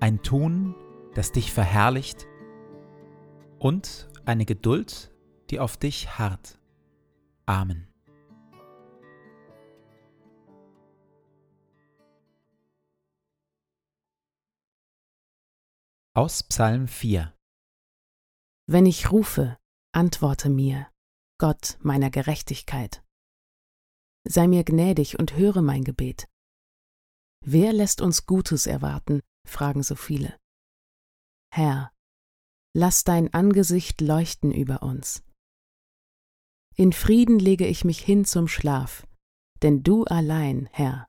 ein Tun, das dich verherrlicht und eine Geduld, die auf dich harrt. Amen. Aus Psalm 4 Wenn ich rufe, antworte mir, Gott meiner Gerechtigkeit. Sei mir gnädig und höre mein Gebet. Wer lässt uns Gutes erwarten, fragen so viele. Herr, lass dein Angesicht leuchten über uns. In Frieden lege ich mich hin zum Schlaf, denn du allein, Herr,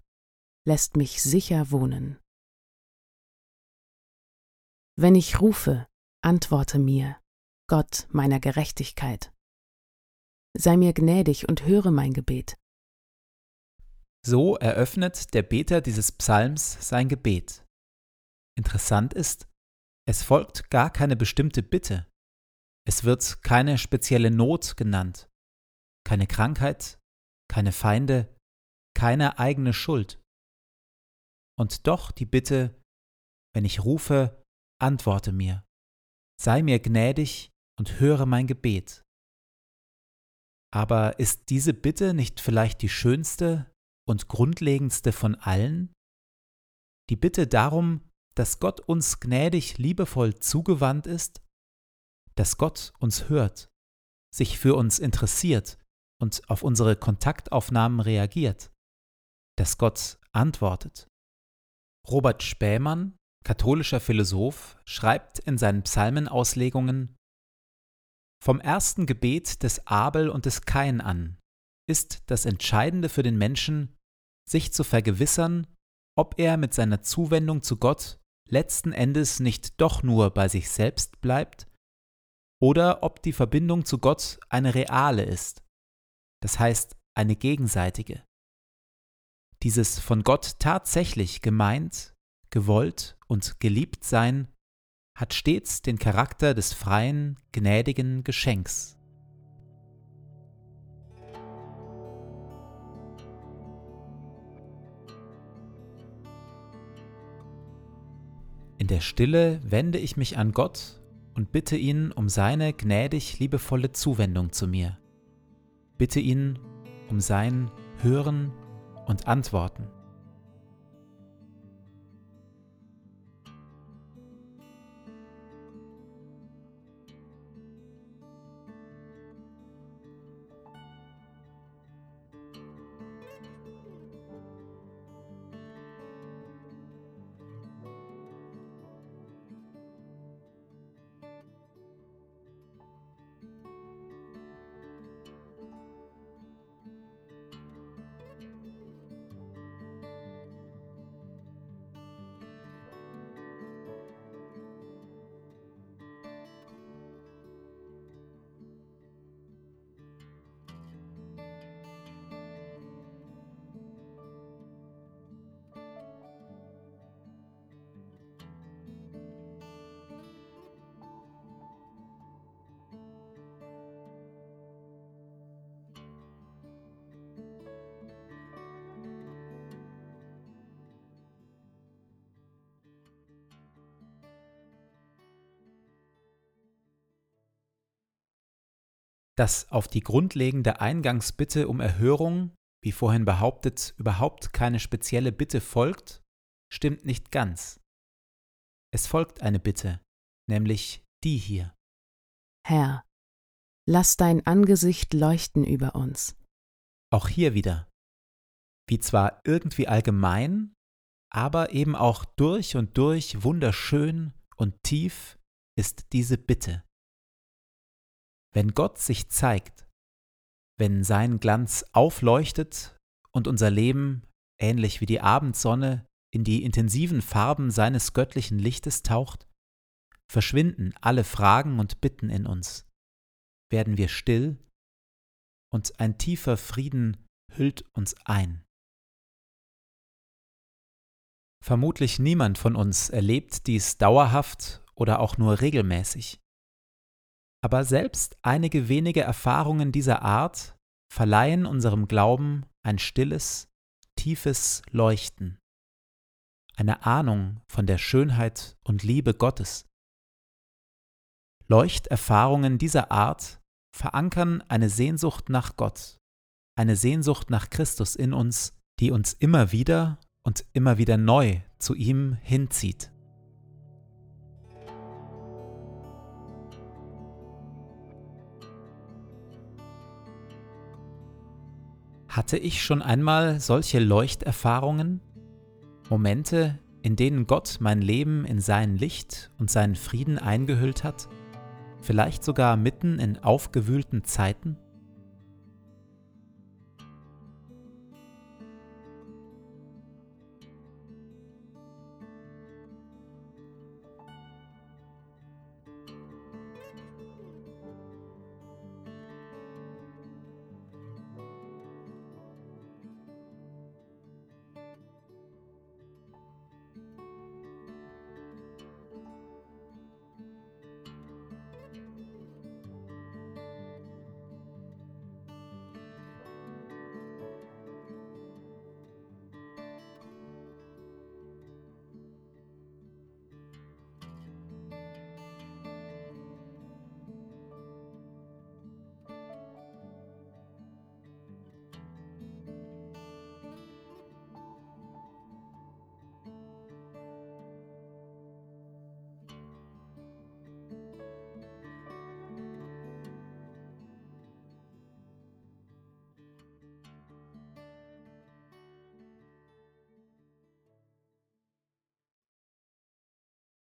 lässt mich sicher wohnen. Wenn ich rufe, antworte mir, Gott meiner Gerechtigkeit. Sei mir gnädig und höre mein Gebet. So eröffnet der Beter dieses Psalms sein Gebet. Interessant ist, es folgt gar keine bestimmte Bitte. Es wird keine spezielle Not genannt, keine Krankheit, keine Feinde, keine eigene Schuld. Und doch die Bitte, wenn ich rufe, antworte mir, sei mir gnädig und höre mein Gebet. Aber ist diese Bitte nicht vielleicht die schönste und grundlegendste von allen? Die Bitte darum, dass Gott uns gnädig liebevoll zugewandt ist, dass Gott uns hört, sich für uns interessiert und auf unsere Kontaktaufnahmen reagiert, dass Gott antwortet. Robert Spähmann, katholischer Philosoph, schreibt in seinen Psalmenauslegungen Vom ersten Gebet des Abel und des Kain an ist das Entscheidende für den Menschen, sich zu vergewissern, ob er mit seiner Zuwendung zu Gott letzten Endes nicht doch nur bei sich selbst bleibt oder ob die Verbindung zu Gott eine reale ist, das heißt eine gegenseitige. Dieses von Gott tatsächlich gemeint, gewollt und geliebt sein hat stets den Charakter des freien, gnädigen Geschenks. In der Stille wende ich mich an Gott und bitte ihn um seine gnädig liebevolle Zuwendung zu mir. Bitte ihn um sein Hören und Antworten. Dass auf die grundlegende Eingangsbitte um Erhörung, wie vorhin behauptet, überhaupt keine spezielle Bitte folgt, stimmt nicht ganz. Es folgt eine Bitte, nämlich die hier. Herr, lass dein Angesicht leuchten über uns. Auch hier wieder. Wie zwar irgendwie allgemein, aber eben auch durch und durch wunderschön und tief ist diese Bitte. Wenn Gott sich zeigt, wenn sein Glanz aufleuchtet und unser Leben, ähnlich wie die Abendsonne, in die intensiven Farben seines göttlichen Lichtes taucht, verschwinden alle Fragen und Bitten in uns, werden wir still und ein tiefer Frieden hüllt uns ein. Vermutlich niemand von uns erlebt dies dauerhaft oder auch nur regelmäßig. Aber selbst einige wenige Erfahrungen dieser Art verleihen unserem Glauben ein stilles, tiefes Leuchten, eine Ahnung von der Schönheit und Liebe Gottes. Leuchterfahrungen dieser Art verankern eine Sehnsucht nach Gott, eine Sehnsucht nach Christus in uns, die uns immer wieder und immer wieder neu zu ihm hinzieht. Hatte ich schon einmal solche Leuchterfahrungen? Momente, in denen Gott mein Leben in sein Licht und seinen Frieden eingehüllt hat? Vielleicht sogar mitten in aufgewühlten Zeiten?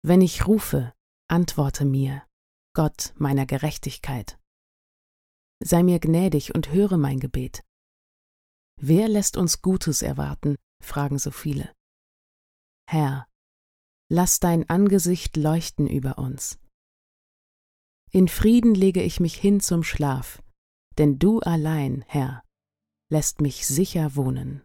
Wenn ich rufe, antworte mir, Gott meiner Gerechtigkeit. Sei mir gnädig und höre mein Gebet. Wer lässt uns Gutes erwarten? fragen so viele. Herr, lass dein Angesicht leuchten über uns. In Frieden lege ich mich hin zum Schlaf, denn du allein, Herr, lässt mich sicher wohnen.